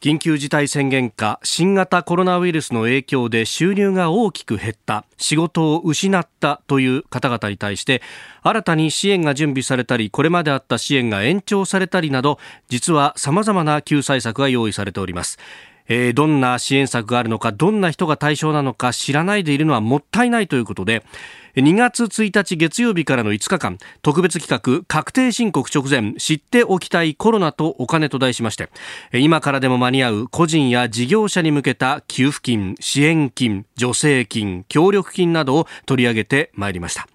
緊急事態宣言下新型コロナウイルスの影響で収入が大きく減った仕事を失ったという方々に対して新たに支援が準備されたりこれまであった支援が延長されたりなど実は様々な救済策が用意されております。えー、どんな支援策があるのかどんな人が対象なのか知らないでいるのはもったいないということで2月1日月曜日からの5日間特別企画確定申告直前知っておきたいコロナとお金と題しまして今からでも間に合う個人や事業者に向けた給付金支援金助成金協力金などを取り上げてまいりました。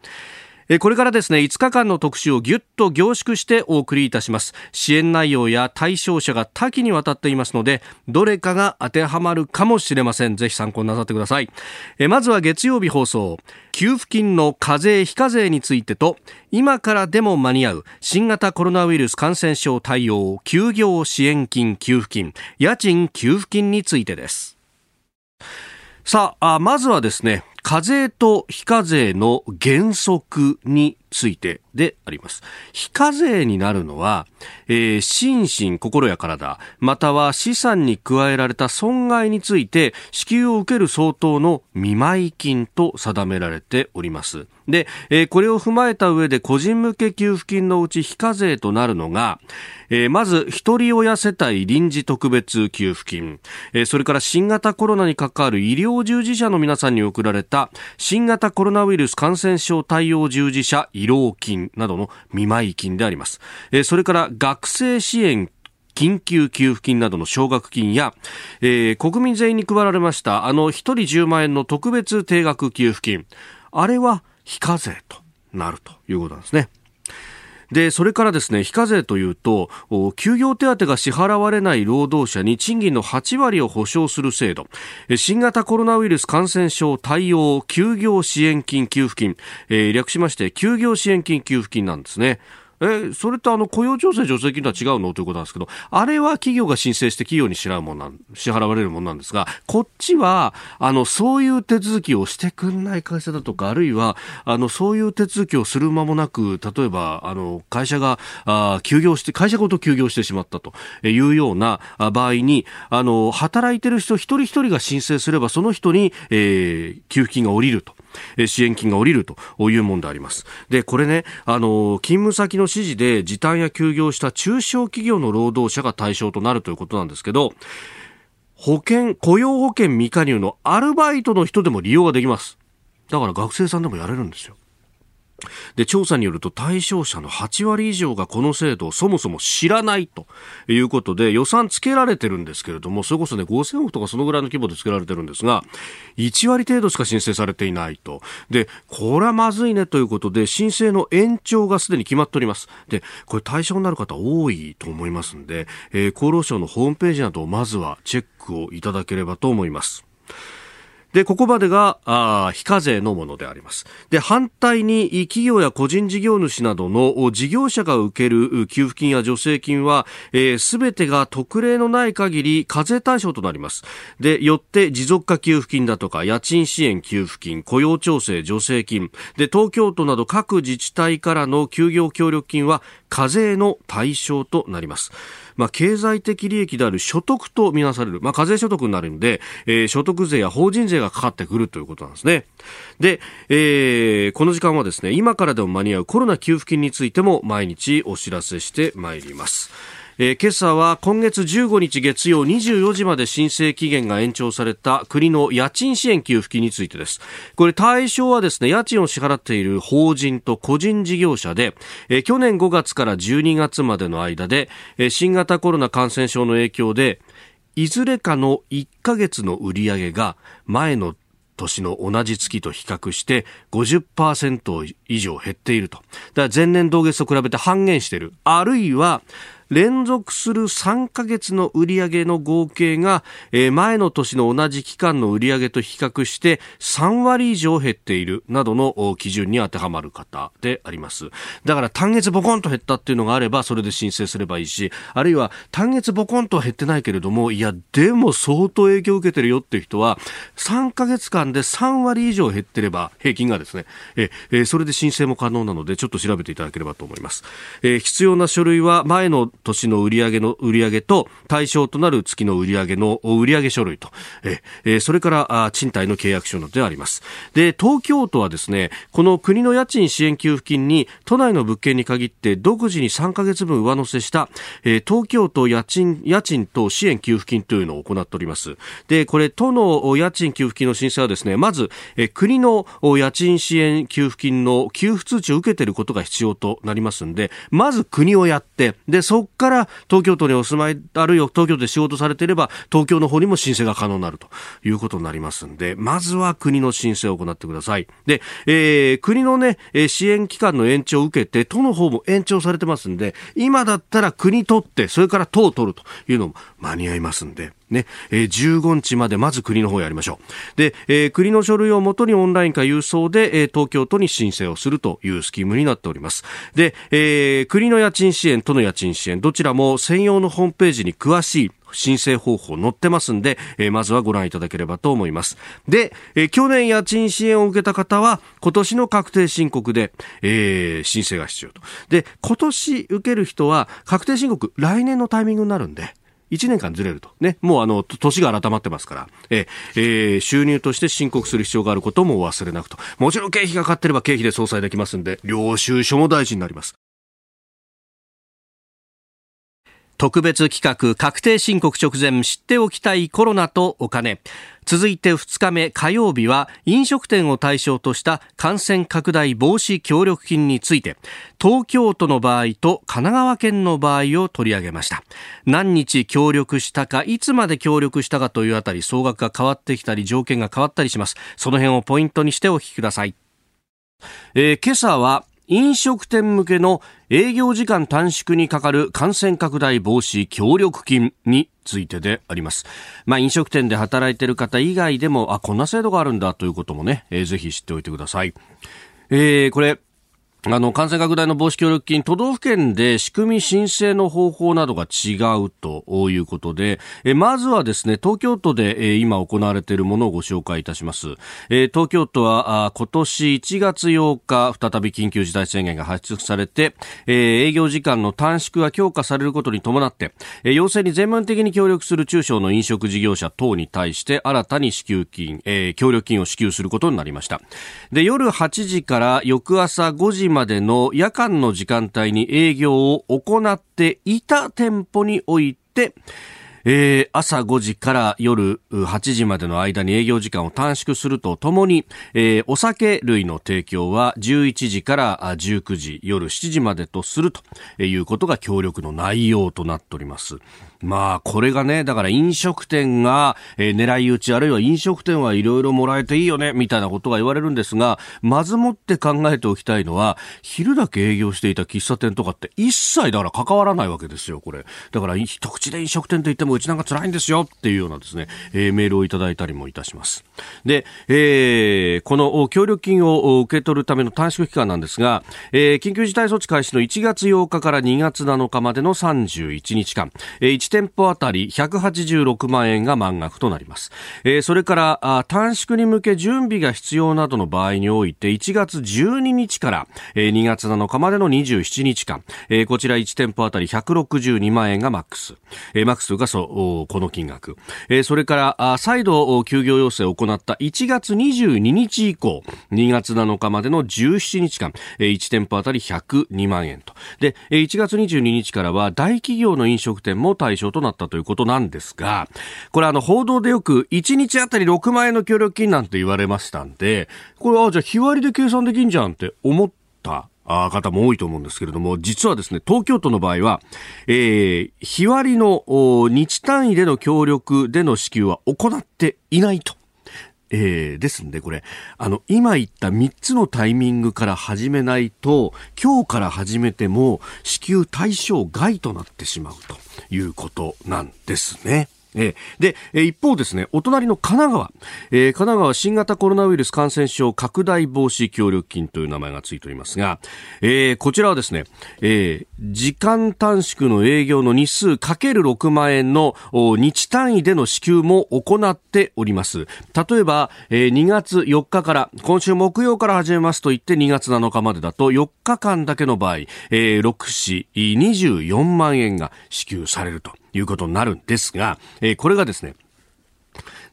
これからですね5日間の特集をぎゅっと凝縮してお送りいたします。支援内容や対象者が多岐にわたっていますのでどれかが当てはまるかもしれません。ぜひ参考になさってください。まずは月曜日放送。給付金の課税非課税についてと今からでも間に合う新型コロナウイルス感染症対応休業支援金給付金家賃給付金についてです。さあまずはですね課税と非課税の原則についてであります。非課税になるのは、えー、心身、心や体、または資産に加えられた損害について支給を受ける相当の見舞い金と定められております。で、えー、これを踏まえた上で個人向け給付金のうち非課税となるのが、えー、まず、一人親世帯臨時特別給付金、え、それから新型コロナに関わる医療従事者の皆さんに送られたた新型コロナウイルス感染症対応従事者慰労金などの見舞い金であります。え、それから学生支援緊急給付金などの奨学金や、えー、国民全員に配られましたあの1人10万円の特別定額給付金あれは非課税となるということなんですね。で、それからですね、非課税というと、休業手当が支払われない労働者に賃金の8割を保証する制度、新型コロナウイルス感染症対応休業支援金給付金、えー、略しまして休業支援金給付金なんですね。え、それとあの雇用調整助成金とは違うの？ということなんですけど、あれは企業が申請して企業に支払うもんなん、支払われるものなんですが、こっちは、あの、そういう手続きをしてくんない会社だとか、あるいは、あの、そういう手続きをする間もなく、例えば、あの、会社が、あ休業して、会社ごと休業してしまったというような場合に、あの、働いてる人一人一人が申請すれば、その人に、えー、給付金が下りると。支援金が下りるというものであります。で、これね、あの、勤務先の指示で時短や休業した中小企業の労働者が対象となるということなんですけど、保険、雇用保険未加入のアルバイトの人でも利用ができます。だから学生さんでもやれるんですよ。で、調査によると対象者の8割以上がこの制度をそもそも知らないということで予算つけられてるんですけれども、それこそね、5000億とかそのぐらいの規模でつけられてるんですが、1割程度しか申請されていないと。で、これはまずいねということで、申請の延長がすでに決まっております。で、これ対象になる方多いと思いますんで、えー、厚労省のホームページなどをまずはチェックをいただければと思います。で、ここまでが、あ非課税のものであります。で、反対に企業や個人事業主などの事業者が受ける給付金や助成金は、す、えー、べ、てが特例のない限り課税対象となります。で、よって持続化給付金だとか、家賃支援給付金、雇用調整助成金、で、東京都など各自治体からの休業協力金は課税の対象となります。まあ、経済的利益である所得とみなされる、まあ、課税所得になるんで、えー、所得税や法人税がかかってくるということなんですね。で、えー、この時間はですね、今からでも間に合うコロナ給付金についても毎日お知らせしてまいります。えー、今朝は今月15日月曜24時まで申請期限が延長された国の家賃支援給付金についてです。これ対象はですね、家賃を支払っている法人と個人事業者で、えー、去年5月から12月までの間で、えー、新型コロナ感染症の影響で、いずれかの1ヶ月の売り上げが前の年の同じ月と比較して50%以上減っていると。だから前年同月と比べて半減している。あるいは、連続する3ヶ月の売上の合計が、えー、前の年の同じ期間の売上と比較して3割以上減っているなどの基準に当てはまる方であります。だから単月ボコンと減ったっていうのがあればそれで申請すればいいし、あるいは単月ボコンと減ってないけれども、いや、でも相当影響を受けてるよっていう人は3ヶ月間で3割以上減ってれば平均がですね、えー、それで申請も可能なのでちょっと調べていただければと思います。え、必要な書類は前の年の売上の売上と対象となる月の売上の売上書類と、え、それから賃貸の契約書などであります。で、東京都はですね、この国の家賃支援給付金に都内の物件に限って独自に3ヶ月分上乗せした、え、東京都家賃、家賃等支援給付金というのを行っております。で、これ都の家賃給付金の申請はですね、まず、え、国の家賃支援給付金の給付通知を受けていることが必要となりますんで、まず国をやって、で、そこから東京都にお住まい、あるいは東京都で仕事されていれば、東京の方にも申請が可能になるということになりますんで、まずは国の申請を行ってください。で、えー、国のね、支援期間の延長を受けて、都の方も延長されてますんで、今だったら国取って、それから都を取るというのも間に合いますんで、ね、えー、15日までまず国の方やりましょう。で、えー、国の書類をもとにオンラインか郵送で、えー、東京都に申請をするというスキームになっております。で、えー、国の家賃支援、都の家賃支援、どちらも専用のホームページに詳しい申請方法載ってますんで、えー、まずはご覧いただければと思います。で、えー、去年家賃支援を受けた方は、今年の確定申告で、えー、申請が必要と。で、今年受ける人は、確定申告、来年のタイミングになるんで、1年間ずれると。ね。もうあの、年が改まってますから、ええー、収入として申告する必要があることも忘れなくと。もちろん経費がかかってれば経費で相殺できますんで、領収書も大事になります。特別企画確定申告直前知っておきたいコロナとお金続いて2日目火曜日は飲食店を対象とした感染拡大防止協力金について東京都の場合と神奈川県の場合を取り上げました。何日協力したかいつまで協力したかというあたり総額が変わってきたり条件が変わったりします。その辺をポイントにしてお聞きください、えー、今朝は飲食店向けの営業時間短縮にかかる感染拡大防止協力金についてであります。まあ、飲食店で働いている方以外でも、あ、こんな制度があるんだということもね、えー、ぜひ知っておいてください。えー、これ、あの、感染拡大の防止協力金、都道府県で仕組み申請の方法などが違うということで、えまずはですね、東京都で、え今行われているものをご紹介いたします。え東京都はあ今年1月8日、再び緊急事態宣言が発出されて、え営業時間の短縮が強化されることに伴って、え要請に全面的に協力する中小の飲食事業者等に対して新たに支給金、え協力金を支給することになりました。で、夜8時から翌朝5時までの夜間の時間帯に営業を行っていた店舗において、えー、朝5時から夜8時までの間に営業時間を短縮するとともに、えー、お酒類の提供は11時から19時、夜7時までとするということが協力の内容となっております。まあ、これがね、だから飲食店が、えー、狙い撃ち、あるいは飲食店はいろいろもらえていいよね、みたいなことが言われるんですが、まずもって考えておきたいのは、昼だけ営業していた喫茶店とかって一切だから関わらないわけですよ、これ。だから、一口で飲食店と言ってもうちなんか辛いんですよっていうようなですね、えー、メールをいただいたりもいたします。で、えー、この協力金を受け取るための短縮期間なんですが、えー、緊急事態措置開始の1月8日から2月7日までの31日間、えー、1店舗あたり186万円が満額となります。えー、それから短縮に向け準備が必要などの場合において1月12日から、え、2月7日までの27日間、えー、こちら1店舗あたり162万円がマックス。え、マックスがそう、この金額。え、それから再度休業要請を行った1月22日以降、2月7日までの17日間、え、1店舗あたり102万円と。で、え1月22日からは大企業の飲食店も対象となったということなんですが、これあの報道でよく1日あたり6万円の協力金なんて言われましたんで、これあじゃあ日割りで計算できんじゃんって思った方も多いと思うんですけれども、実はですね、東京都の場合は、えー、日割りの日単位での協力での支給は行っていないと。えー、ですんで、これ、あの、今言った3つのタイミングから始めないと、今日から始めても支給対象外となってしまうということなんですね。えー、で、一方ですね、お隣の神奈川、えー、神奈川新型コロナウイルス感染症拡大防止協力金という名前がついておりますが、えー、こちらはですね、えー、時間短縮の営業の日数かける6万円の日単位での支給も行っております。例えば、えー、2月4日から、今週木曜から始めますと言って2月7日までだと4日間だけの場合、えー、6市24万円が支給されると。いうことになるんですが、えー、これがですね、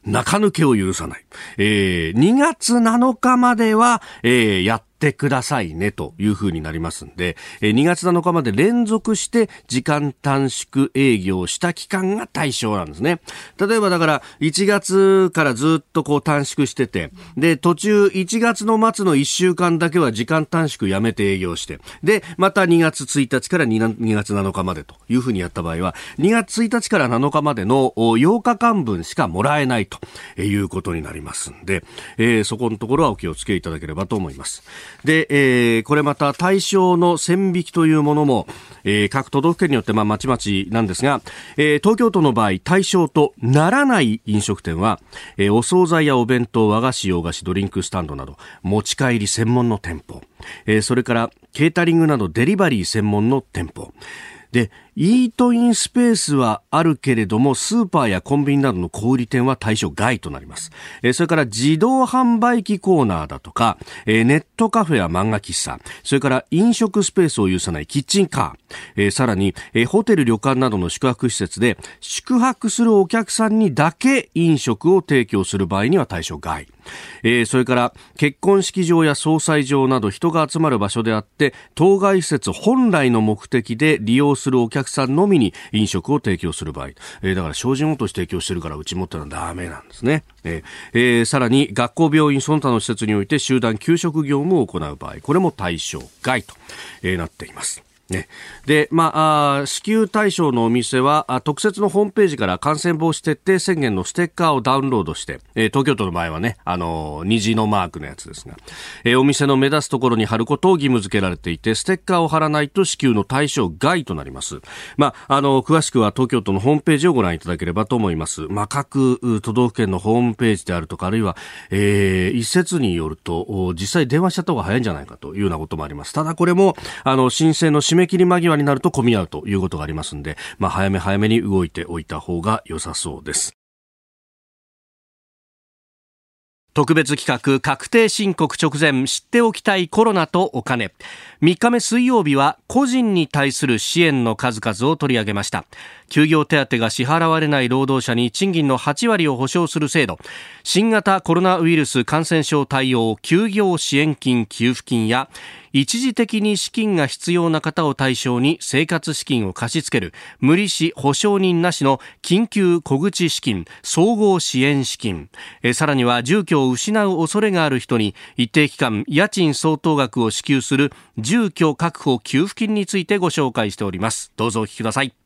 中抜けを許さない。えー、2月7日までは、えー、やっってくださいねというふうになりますんで、2月7日まで連続して時間短縮営業した期間が対象なんですね。例えばだから1月からずっとこう短縮してて、で、途中1月の末の1週間だけは時間短縮やめて営業して、で、また2月1日から 2, 月7日までというふうにやった場合は、2月1日から7日までの8日間分しかもらえないということになりますんで、えー、そこのところはお気をつけいただければと思います。で、えー、これまた対象の線引きというものも、えー、各都道府県によってまあまちまちなんですが、えー、東京都の場合対象とならない飲食店は、えー、お惣菜やお弁当、和菓子、洋菓子、ドリンクスタンドなど持ち帰り専門の店舗、えー、それからケータリングなどデリバリー専門の店舗、で、イートインスペースはあるけれども、スーパーやコンビニなどの小売店は対象外となります。えそれから自動販売機コーナーだとか、えネットカフェや漫画喫茶、それから飲食スペースを有さないキッチンカー、えさらに、えホテル旅館などの宿泊施設で宿泊するお客さんにだけ飲食を提供する場合には対象外。えー、それから結婚式場や総裁場など人が集まる場所であって当該施設本来の目的で利用するお客さんのみに飲食を提供する場合、えー、だから精進落とし提供してるからうちもってのはダメなんですね、えーえー、さらに学校病院その他の施設において集団給食業務を行う場合。これも対象外と、えー、なっています。ね。で、まあ、支給対象のお店は、特設のホームページから感染防止徹底宣言のステッカーをダウンロードして、え、東京都の場合はね、あの、虹のマークのやつですが、え、お店の目立つところに貼ることを義務付けられていて、ステッカーを貼らないと支給の対象外となります。まあ、あの、詳しくは東京都のホームページをご覧いただければと思います。まあ、各都道府県のホームページであるとか、あるいは、えー、一説によると、実際電話しちゃった方が早いんじゃないかというようなこともあります。ただこれも、あの、申請の締め切り間際になると混み合うということがありますんで、まあ、早め早めに動いておいた方が良さそうです。特別企画確定申告直前知っておきたいコロナとお金。3日目水曜日は個人に対する支援の数々を取り上げました。休業手当が支払われない労働者に賃金の8割を保証する制度。新型コロナウイルス感染症対応休業支援金給付金や一時的に資金が必要な方を対象に生活資金を貸し付ける無利子保証人なしの緊急小口資金総合支援資金。さらには住居を失う恐れがある人に一定期間家賃相当額を支給する住居確保給付金についてご紹介しております。どうぞお聞きください。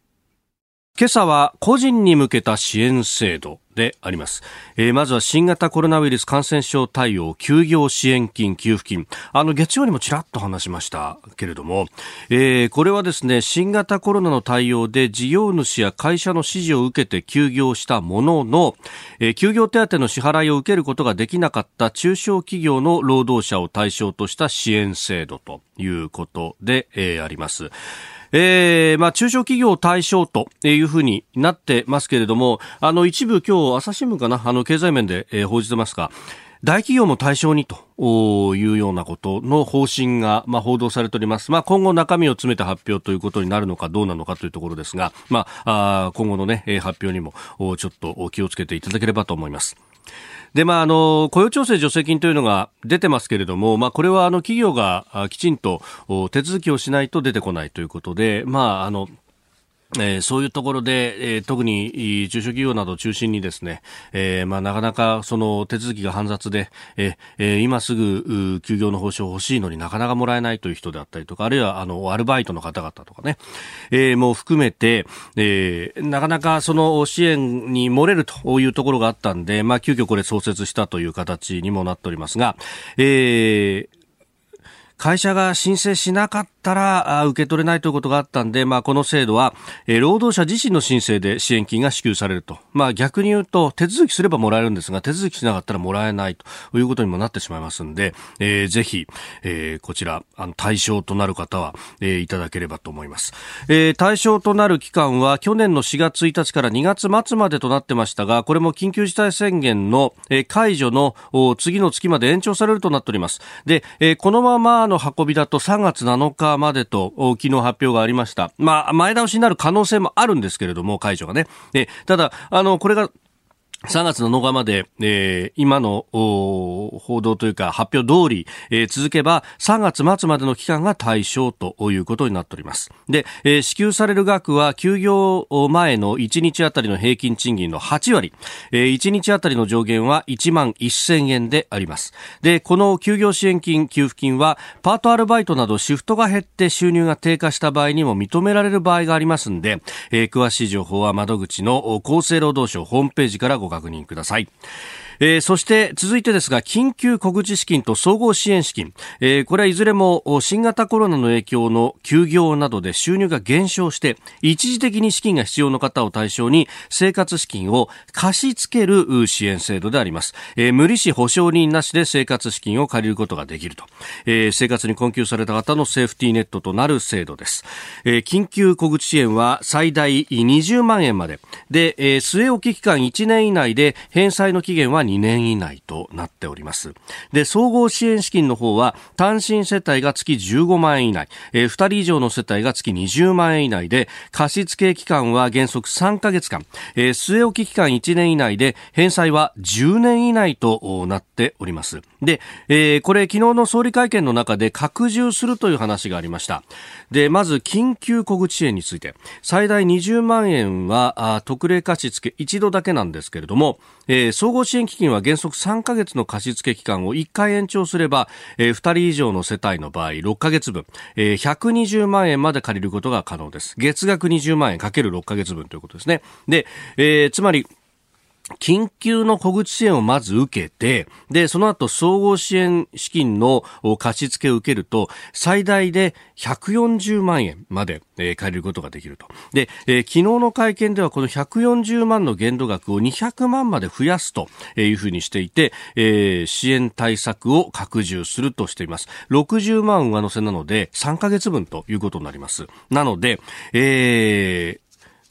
今朝は個人に向けた支援制度であります、えー、まずは新型コロナウイルス感染症対応休業支援金給付金。あの月曜にもちらっと話しましたけれども、えー、これはですね新型コロナの対応で事業主や会社の指示を受けて休業したものの、えー、休業手当の支払いを受けることができなかった中小企業の労働者を対象とした支援制度ということで、えー、あります。えー、まあ、中小企業対象というふうになってますけれども、あの、一部今日、朝日新聞かな、あの、経済面で、え、報じてますが、大企業も対象にというようなことの方針が、ま、報道されております。まあ、今後中身を詰めた発表ということになるのかどうなのかというところですが、まあ、あ今後のね、発表にもちょっと気をつけていただければと思います。で、まあ、あの、雇用調整助成金というのが出てますけれども、まあ、これはあの、企業がきちんと手続きをしないと出てこないということで、まあ、あの、えー、そういうところで、えー、特に中小企業などを中心にですね、えー、まあ、なかなかその手続きが煩雑で、えー、今すぐ休業の報酬欲しいのになかなかもらえないという人であったりとか、あるいはあのアルバイトの方々とかね、えー、も含めて、えー、なかなかその支援に漏れるというところがあったんで、まあ、急遽これ創設したという形にもなっておりますが、えー、会社が申請しなかったら受け取れないということがあったんで、まあ、この制度は、えー、労働者自身の申請で支援金が支給されると。まあ、逆に言うと、手続きすればもらえるんですが、手続きしなかったらもらえないということにもなってしまいますんで、えー、ぜひ、えー、こちら、あの、対象となる方は、えー、いただければと思います。えー、対象となる期間は、去年の4月1日から2月末までとなってましたが、これも緊急事態宣言の、えー、解除の次の月まで延長されるとなっております。で、えー、このままの運びだと3月7日までと昨日発表がありました。まあ、前倒しになる可能性もあるんですけれども、解除がね。えただ、あの、これが3月7日まで、えー、今の報道というか発表通り、えー、続けば3月末までの期間が対象ということになっております。で、えー、支給される額は休業前の1日あたりの平均賃金の8割、えー、1日あたりの上限は1万1000円であります。で、この休業支援金、給付金はパートアルバイトなどシフトが減って収入が低下した場合にも認められる場合がありますんで、えー、詳しい情報は窓口の厚生労働省ホームページからご確認ください。えー、そして続いてですが緊急小口資金と総合支援資金、えー、これはいずれも新型コロナの影響の休業などで収入が減少して一時的に資金が必要な方を対象に生活資金を貸し付ける支援制度であります、えー、無利子保証人なしで生活資金を借りることができると、えー、生活に困窮された方のセーフティーネットとなる制度です、えー、緊急小口支援は最大20万円まで。で、えー、据え置き期間1年以内で返済の期限は2年以内となっております。で、総合支援資金の方は単身世帯が月15万円以内、えー、2人以上の世帯が月20万円以内で、貸付期間は原則3ヶ月間、えー、据え置き期間1年以内で、返済は10年以内となっております。で、えー、これ昨日の総理会見の中で拡充するという話がありました。で、まず緊急小口支援について、最大20万円は特例貸付一度だけなんですけれども、えー、総合支援基金は原則3ヶ月の貸付期間を1回延長すれば、えー、2人以上の世帯の場合6ヶ月分、えー、120万円まで借りることが可能です。月額20万円かける6ヶ月分ということですね。で、えー、つまり、緊急の小口支援をまず受けて、で、その後総合支援資金の貸付を受けると、最大で140万円まで、えー、借りることができると。で、えー、昨日の会見ではこの140万の限度額を200万まで増やすというふうにしていて、えー、支援対策を拡充するとしています。60万上乗せなので3ヶ月分ということになります。なので、えー、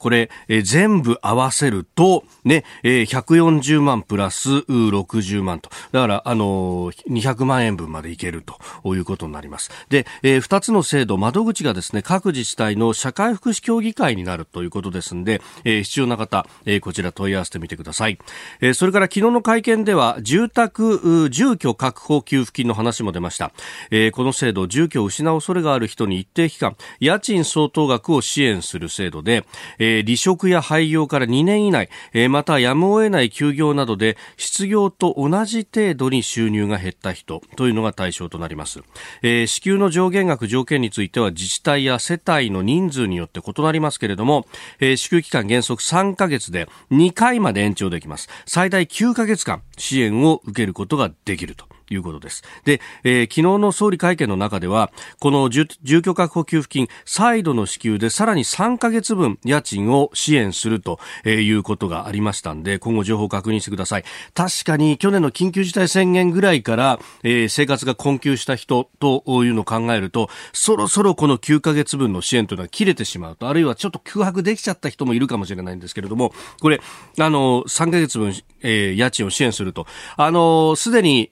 これ、えー、全部合わせると、ね、えー、140万プラス60万と。だから、あのー、200万円分までいけるということになります。で、えー、2つの制度、窓口がですね、各自治体の社会福祉協議会になるということですんで、えー、必要な方、えー、こちら問い合わせてみてください。えー、それから昨日の会見では、住宅、住居確保給付金の話も出ました。えー、この制度、住居を失う恐れがある人に一定期間、家賃相当額を支援する制度で、えーえー、離職や廃業から2年以内、えー、またやむを得ない休業などで失業と同じ程度に収入が減った人というのが対象となります、えー、支給の上限額条件については自治体や世帯の人数によって異なりますけれども、えー、支給期間原則3ヶ月で2回まで延長できます。最大9ヶ月間支援を受けることができると。いうことです。で、えー、昨日の総理会見の中では、この住居確保給付金、再度の支給でさらに3ヶ月分家賃を支援するということがありましたんで、今後情報を確認してください。確かに去年の緊急事態宣言ぐらいから、えー、生活が困窮した人というのを考えると、そろそろこの9ヶ月分の支援というのは切れてしまうと、あるいはちょっと空白できちゃった人もいるかもしれないんですけれども、これ、あの、3ヶ月分、えー、家賃を支援すると、あの、すでに、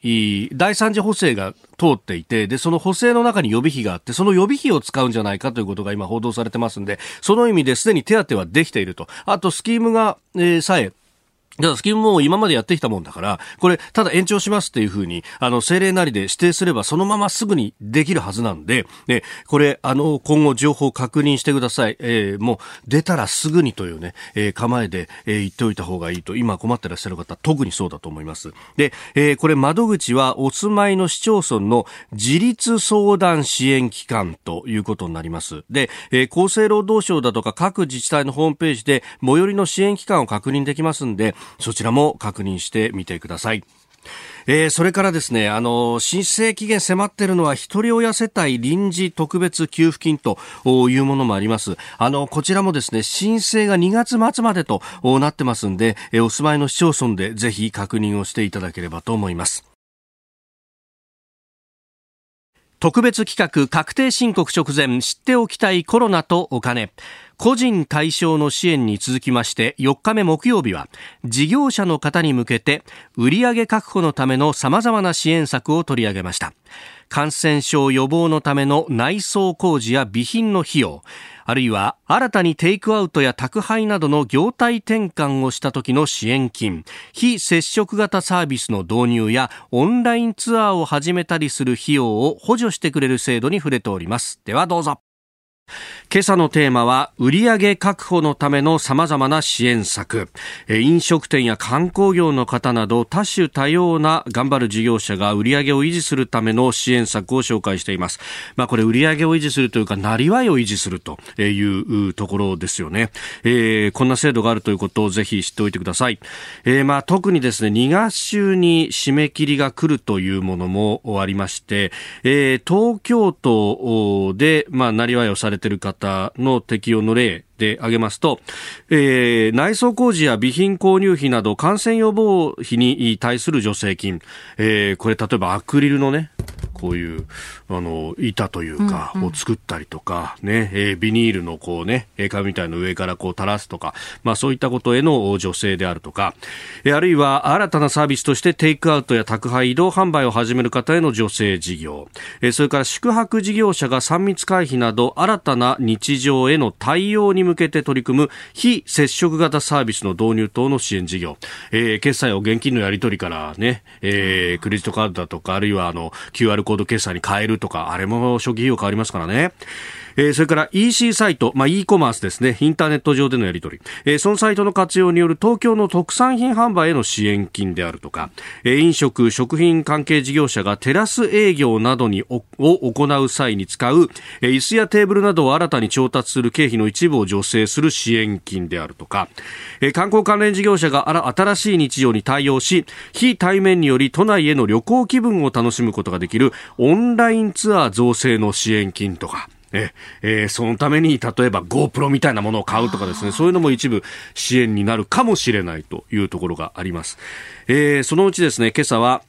第三次補正が通っていて、で、その補正の中に予備費があって、その予備費を使うんじゃないかということが今報道されてますんで、その意味ですでに手当はできていると。あと、スキームが、えー、さえ、だからスキムも今までやってきたもんだから、これ、ただ延長しますっていうふうに、あの、政令なりで指定すれば、そのまますぐにできるはずなんで、ね、これ、あの、今後情報確認してください。えー、もう、出たらすぐにというね、えー、構えで、えー、言っておいた方がいいと、今困ってらっしゃる方、特にそうだと思います。で、えー、これ、窓口は、お住まいの市町村の自立相談支援機関ということになります。で、えー、厚生労働省だとか各自治体のホームページで、最寄りの支援機関を確認できますんで、そちらも確認してみてください。えー、それからですね、あの、申請期限迫ってるのは、一人親世帯臨時特別給付金というものもあります。あの、こちらもですね、申請が2月末までとなってますんで、え、お住まいの市町村でぜひ確認をしていただければと思います。特別企画確定申告直前知っておきたいコロナとお金個人対象の支援に続きまして4日目木曜日は事業者の方に向けて売上確保のための様々な支援策を取り上げました。感染症予防のための内装工事や備品の費用あるいは新たにテイクアウトや宅配などの業態転換をした時の支援金非接触型サービスの導入やオンラインツアーを始めたりする費用を補助してくれる制度に触れております。ではどうぞ。今朝のテーマは売上確保のための様々な支援策。飲食店や観光業の方など多種多様な頑張る事業者が売上を維持するための支援策を紹介しています。まあこれ売上を維持するというかなりわいを維持するというところですよね、えー、こんな制度があるということをぜひ知っておいてください、えー、まあ特にですね2月中に締め切りが来るというものもありまして、えー、東京都でなりわいをされている方方の適用の例で挙げますと、えー、内装工事や備品購入費など感染予防費に対する助成金、えー、これ例えばアクリルのね、こういう、あの、板というか、を作ったりとか、ね、えー、ビニールのこうね、絵紙みたいな上からこう垂らすとか、まあそういったことへの助成であるとか、えー、あるいは新たなサービスとしてテイクアウトや宅配移動販売を始める方への助成事業、えー、それから宿泊事業者が3密回避など新たな日常への対応に向けて取り組む非接触型サービスの導入等の支援事業、えー、決済を現金のやり取りからね、えー、クレジットカードだとか、あるいはあの、QR コードコード決済に変えるとか、あれも初期費用変わりますからね。えー、それから EC サイト、まあ、e コマースですね、インターネット上でのやり取り、えー、そのサイトの活用による東京の特産品販売への支援金であるとか、えー、飲食、食品関係事業者がテラス営業などにを行う際に使う、えー、椅子やテーブルなどを新たに調達する経費の一部を助成する支援金であるとか、えー、観光関連事業者が新しい日常に対応し、非対面により都内への旅行気分を楽しむことができるオンラインツアー造成の支援金とか、ええー、そのために例えば GoPro みたいなものを買うとかですね、そういうのも一部支援になるかもしれないというところがあります。えー、そのうちですね、今朝は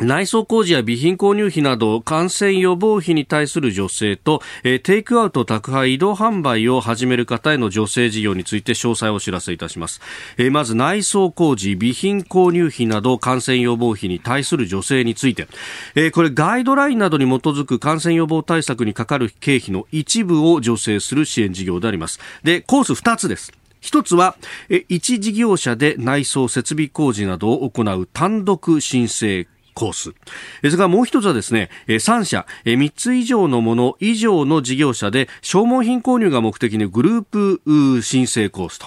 内装工事や備品購入費など感染予防費に対する助成と、えー、テイクアウト宅配移動販売を始める方への助成事業について詳細をお知らせいたします、えー、まず内装工事備品購入費など感染予防費に対する助成について、えー、これガイドラインなどに基づく感染予防対策にかかる経費の一部を助成する支援事業であります。でコース2つです。一つは、一事業者で内装設備工事などを行う単独申請コース。それからもう一つはですね、3社、3つ以上のもの以上の事業者で消耗品購入が目的のグループ申請コースと。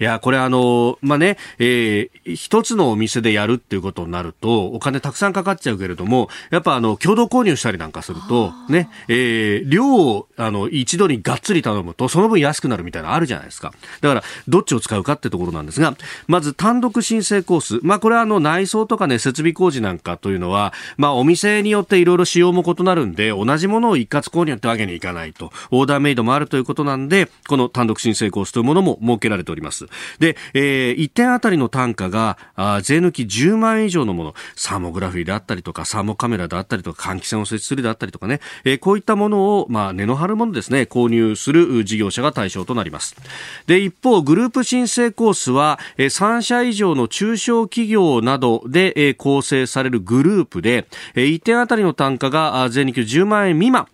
いや、これあの、まあ、ね、えー、一つのお店でやるっていうことになると、お金たくさんかかっちゃうけれども、やっぱあの、共同購入したりなんかすると、ね、えー、量を、あの、一度にがっつり頼むと、その分安くなるみたいなのあるじゃないですか。だから、どっちを使うかってところなんですが、まず単独申請コース。まあ、これはあの、内装とかね、設備工事なんかとというのは、まあ、お店によっていろいろ仕様も異なるんで、同じものを一括購入ってわけにいかないと。オーダーメイドもあるということなんで、この単独申請コースというものも設けられております。で、えー、1点あたりの単価が、あ税抜き10万円以上のもの、サーモグラフィーであったりとか、サーモカメラであったりとか、換気扇を設置するであったりとかね、えー、こういったものを、まあ、値の張るものですね、購入する事業者が対象となります。で、一方、グループ申請コースは、えー、3社以上の中小企業などで、えー、構成されるググループで、1点あたりの単価が税抜き10万円未満、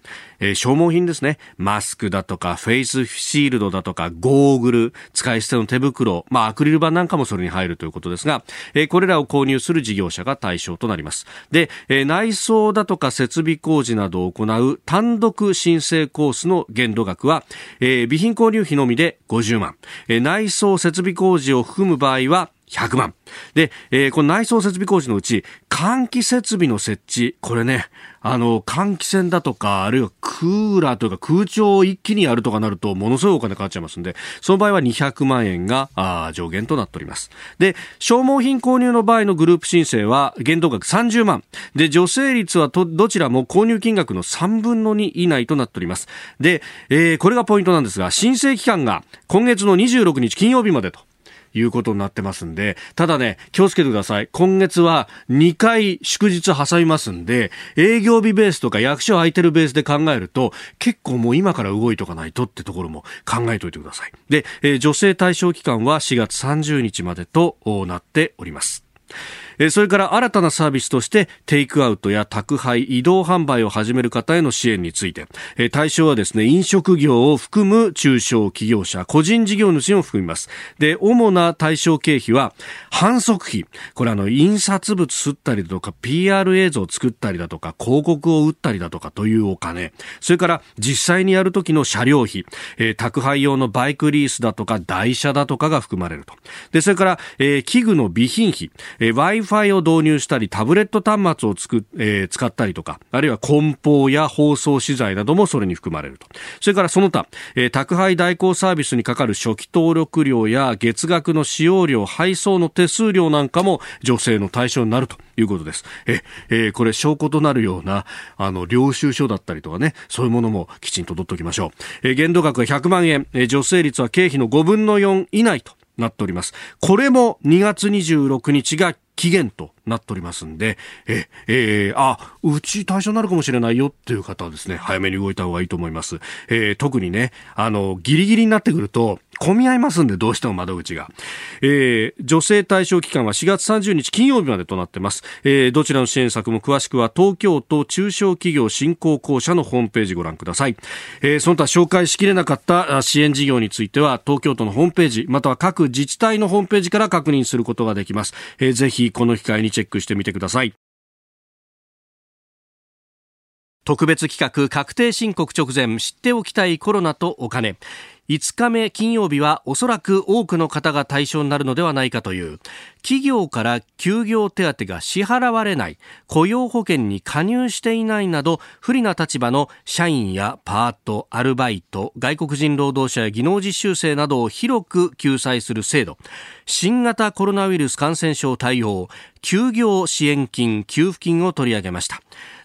えー、消耗品ですね。マスクだとか、フェイスシールドだとか、ゴーグル、使い捨ての手袋、まあ、アクリル板なんかもそれに入るということですが、えー、これらを購入する事業者が対象となります。で、えー、内装だとか設備工事などを行う単独申請コースの限度額は、えー、備品購入費のみで50万、えー、内装設備工事を含む場合は100万。で、えー、この内装設備工事のうち、換気設備の設置、これね、あの、換気扇だとか、あるいはクーラーというか空調を一気にやるとかなると、ものすごいお金かかっちゃいますんで、その場合は200万円が上限となっております。で、消耗品購入の場合のグループ申請は、限度額30万。で、助成率はとどちらも購入金額の3分の2以内となっております。で、えー、これがポイントなんですが、申請期間が今月の26日金曜日までと。いうことになってますんで、ただね、気をつけてください。今月は2回祝日挟みますんで、営業日ベースとか役所空いてるベースで考えると、結構もう今から動いとかないとってところも考えておいてください。で、えー、女性対象期間は4月30日までとなっております。えそれから新たなサービスとしてテイクアウトや宅配移動販売を始める方への支援について。え対象はですね飲食業を含む中小企業者個人事業主を含みます。で主な対象経費は反則費。これあの印刷物吸ったりだとか PR 映像を作ったりだとか広告を打ったりだとかというお金。それから実際にやる時の車両費、えー、宅配用のバイクリースだとか台車だとかが含まれると。でそれから、えー、器具の備品費、えー Wi-Fi を導入したり、タブレット端末をつく、えー、使ったりとか、あるいは梱包や包装資材などもそれに含まれると。それからその他、えー、宅配代行サービスにかかる初期登録料や月額の使用料、配送の手数料なんかも女性の対象になるということです。え、えー、これ証拠となるような、あの、領収書だったりとかね、そういうものもきちんと取っておきましょう。えー、限度額は100万円、えー、助成率は経費の5分の4以内となっております。これも2月26日が期限となっておりますんで、え、えー、あ、うち対象になるかもしれないよっていう方はですね、早めに動いた方がいいと思います。えー、特にね、あの、ギリギリになってくると、混み合いますんで、どうしても窓口が。えー、女性対象期間は4月30日金曜日までとなってます。えー、どちらの支援策も詳しくは東京都中小企業振興公社のホームページご覧ください。えー、その他紹介しきれなかった支援事業については、東京都のホームページ、または各自治体のホームページから確認することができます。えー、ぜひこの機会にチェックしてみてください。特別企画確定申告直前知っておきたいコロナとお金5日目金曜日はおそらく多くの方が対象になるのではないかという。企業から休業手当が支払われない。雇用保険に加入していないなど不利な立場の社員やパートアルバイト外国人労働者や技能実習生などを広く救済する制度。新型コロナウイルス感染症対応休業支援金給付金を取り上げました。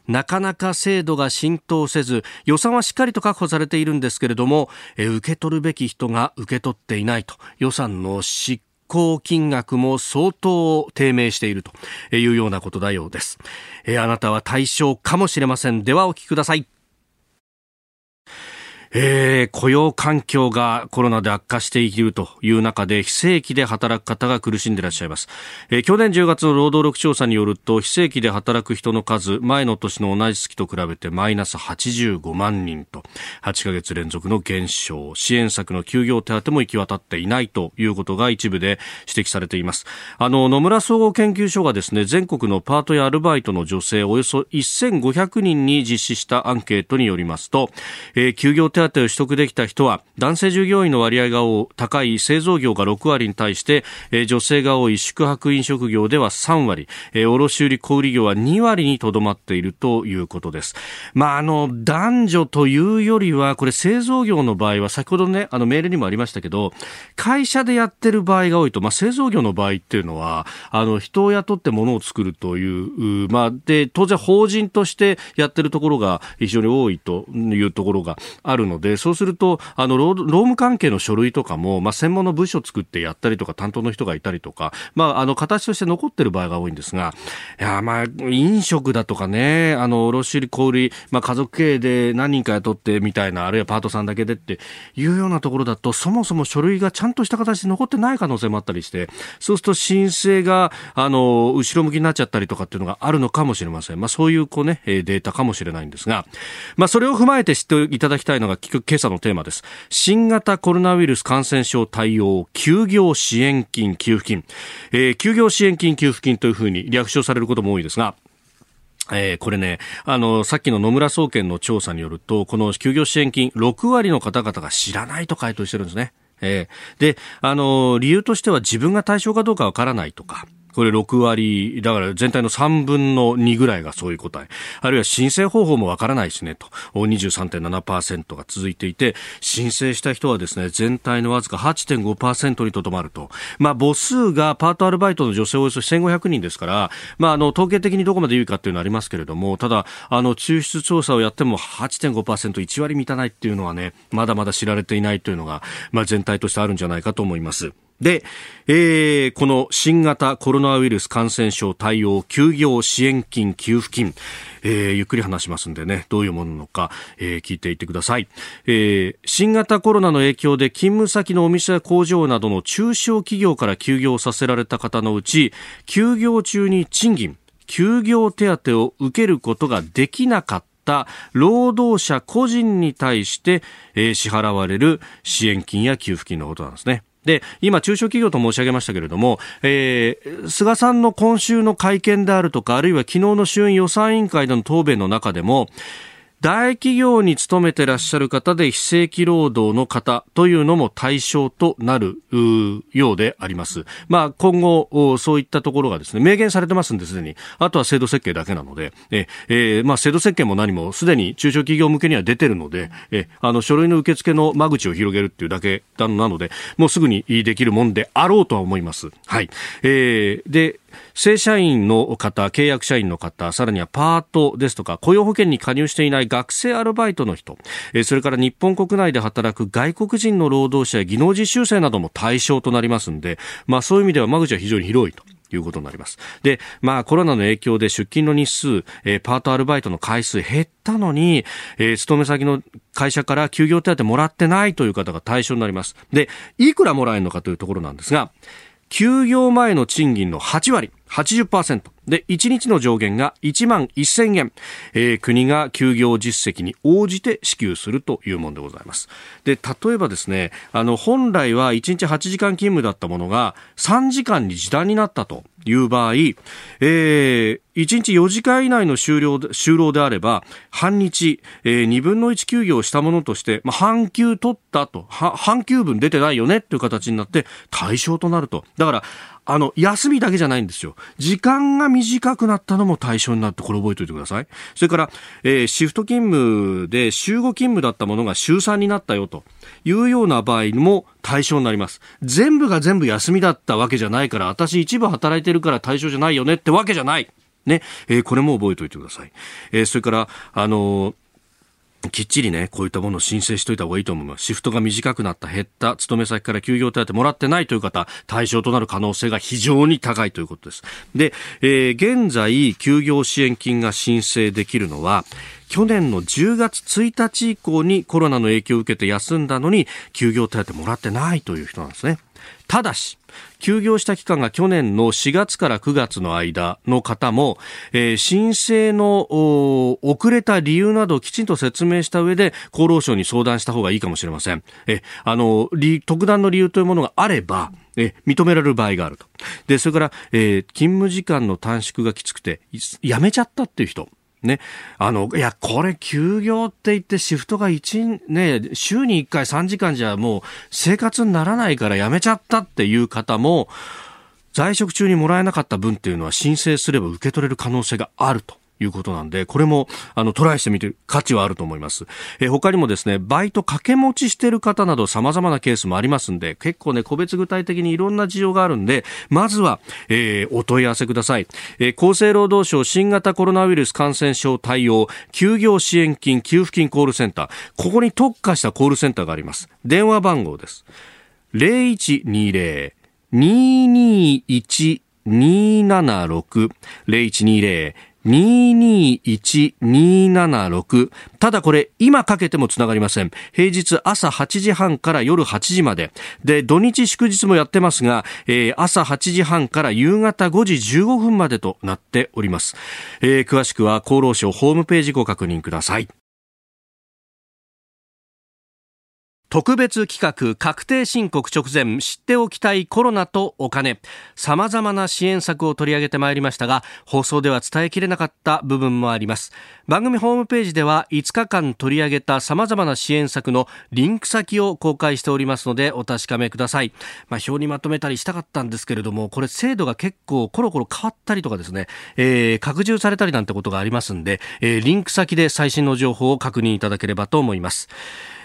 なかなか制度が浸透せず予算はしっかりと確保されているんですけれどもえ受け取るべき人が受け取っていないと。予算の執行金額も相当低迷しているというようなことだようです。えあなたは対象かもしれません。ではお聞きください。えー、雇用環境がコロナで悪化しているという中で非正規で働く方が苦しんでいらっしゃいます、えー、去年10月の労働力調査によると非正規で働く人の数前の年の同じ月と比べてマイナス85万人と8ヶ月連続の減少支援策の休業手当も行き渡っていないということが一部で指摘されています。あの野村総合研究所がですね全国のパートやアルバイトの女性およそ1500人に実施したアンケートによりますと、えー、休業手手当を取得できた人は男性従業員の割合が高い製造業が6割に対して、え女性が多い宿泊飲食業では3割、え卸売小売業は2割にとどまっているということです。まあ、あの、男女というよりは、これ製造業の場合は、先ほどね、あのメールにもありましたけど、会社でやってる場合が多いと、まあ、製造業の場合っていうのは、あの、人を雇って物を作るという、まあ、で、当然法人としてやってるところが非常に多いというところがあるので、そうすると、あの、労務関係の書類とかも、まあ、専門の部署を作ってやったりとか、担当の人がいたりとか、まあ、あの、形として残ってる場合が多いんですが、いや、まあ、飲食だとかね、あの、卸売小売、まあ、家族経営で何人か雇ってみたいな、あるいはパートさんだけでっていうようなところだと、そもそも書類がちゃんとした形で残ってない可能性もあったりして、そうすると申請が、あの、後ろ向きになっちゃったりとかっていうのがあるのかもしれません。まあ、そういう、こうね、データかもしれないんですが、まあ、それを踏まえて知っていただきたいのが、今朝のテーマです。新型コロナウイルス感染症対応休業支援金給付金、えー、休業支援金給付金というふうに略称されることも多いですが、えー、これね、あの、さっきの野村総研の調査によると、この休業支援金、6割の方々が知らないと回答してるんですね。えー、で、あの、理由としては自分が対象かどうかわからないとか、これ6割、だから全体の3分の2ぐらいがそういう答え。あるいは申請方法もわからないしね、と。23.7%が続いていて、申請した人はですね、全体のわずか8.5%にとどまると。まあ、母数がパートアルバイトの女性およそ1500人ですから、まあ、あの、統計的にどこまで言うかっていうのはありますけれども、ただ、あの、抽出調査をやっても8.5%、1割満たないっていうのはね、まだまだ知られていないというのが、まあ、全体としてあるんじゃないかと思います。で、えー、この新型コロナウイルス感染症対応休業支援金給付金、えー、ゆっくり話しますんでね、どういうものなのか、えー、聞いていってください、えー。新型コロナの影響で勤務先のお店や工場などの中小企業から休業させられた方のうち、休業中に賃金、休業手当を受けることができなかった労働者個人に対して、えー、支払われる支援金や給付金のことなんですね。で、今、中小企業と申し上げましたけれども、えー、菅さんの今週の会見であるとか、あるいは昨日の衆院予算委員会での答弁の中でも、大企業に勤めてらっしゃる方で非正規労働の方というのも対象となるようであります。まあ今後、そういったところがですね、明言されてますんで、すでに。あとは制度設計だけなので、え、えー、まあ制度設計も何もすでに中小企業向けには出てるので、え、あの書類の受付の間口を広げるっていうだけなので、もうすぐにできるもんであろうとは思います。はい。えー、で、正社員の方、契約社員の方、さらにはパートですとか、雇用保険に加入していない学生アルバイトの人、それから日本国内で働く外国人の労働者や技能実習生なども対象となりますんで、まあそういう意味では間口は非常に広いと。いうことになります。で、まあコロナの影響で出勤の日数、えー、パートアルバイトの回数減ったのに、えー、勤め先の会社から休業手当もらってないという方が対象になります。で、いくらもらえるのかというところなんですが、休業前の賃金の8割、80%。で、1日の上限が1万1000円、えー、国が休業実績に応じて支給するというものでございます。で、例えばですね、あの、本来は1日8時間勤務だったものが3時間に時短になったという場合、えー、1日4時間以内の終了就労であれば、半日、えー、2分の1休業したものとして、まあ、半休取ったと、半休分出てないよねっていう形になって対象となると。だから、あの、休みだけじゃないんですよ。時間が短くなったのも対象になって、これ覚えておいてください。それから、えー、シフト勤務で週5勤務だったものが週3になったよというような場合も対象になります。全部が全部休みだったわけじゃないから、私一部働いてるから対象じゃないよねってわけじゃない。ね。えー、これも覚えておいてください。えー、それから、あのーきっちりね、こういったものを申請しといた方がいいと思います。シフトが短くなった、減った、勤め先から休業手当もらってないという方、対象となる可能性が非常に高いということです。で、えー、現在、休業支援金が申請できるのは、去年の10月1日以降にコロナの影響を受けて休んだのに、休業手当もらってないという人なんですね。ただし、休業した期間が去年の4月から9月の間の方も、えー、申請の遅れた理由などをきちんと説明した上で厚労省に相談した方がいいかもしれません。えあの特段の理由というものがあれば、え認められる場合があると。で、それから、えー、勤務時間の短縮がきつくて、辞めちゃったっていう人。ね。あの、いや、これ休業って言ってシフトが一、ね、週に一回3時間じゃもう生活にならないからやめちゃったっていう方も、在職中にもらえなかった分っていうのは申請すれば受け取れる可能性があると。いうことなんで、これも、あの、トライしてみる価値はあると思います。え他にもですね、バイト掛け持ちしてる方など様々なケースもありますんで、結構ね、個別具体的にいろんな事情があるんで、まずは、えー、お問い合わせください。えー、厚生労働省新型コロナウイルス感染症対応、休業支援金、給付金コールセンター。ここに特化したコールセンターがあります。電話番号です。0120-221-276 0120 221276ただこれ今かけてもつながりません。平日朝8時半から夜8時まで。で土日祝日もやってますが、えー、朝8時半から夕方5時15分までとなっております、えー、詳しくは厚労省ホームページご確認ください。特別企画確定申告直前知っておきたいコロナとお金。様々な支援策を取り上げてまいりましたが放送では伝えきれなかった部分もあります。番組ホームページでは5日間取り上げた様々な支援策のリンク先を公開しておりますのでお確かめください、まあ、表にまとめたりしたかったんですけれどもこれ制度が結構コロコロ変わったりとかですね、えー、拡充されたりなんてことがありますんで、えー、リンク先で最新の情報を確認いただければと思います。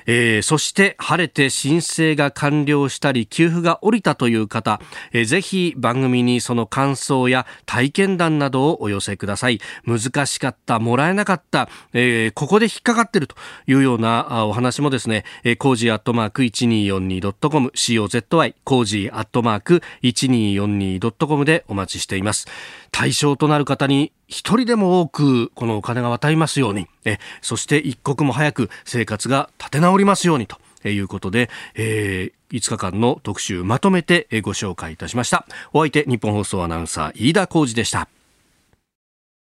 えー、そして晴れて申請が完了したり給付が下りたという方、えー、ぜひ番組にその感想や体験談などをお寄せください。難しかったもらえなかった、えー、ここで引っかかってるというようなお話もですね、えー、コージーアットマーク 1242.com COZY コージーアットマーク 1242.com でお待ちしています。対象となる方に一人でも多くこのお金が渡りますように。えそして一刻も早く生活が立て直りますようにということで、えー、5日間の特集まとめてご紹介いたしました。お相手日本放送アナウンサー飯田浩二でした。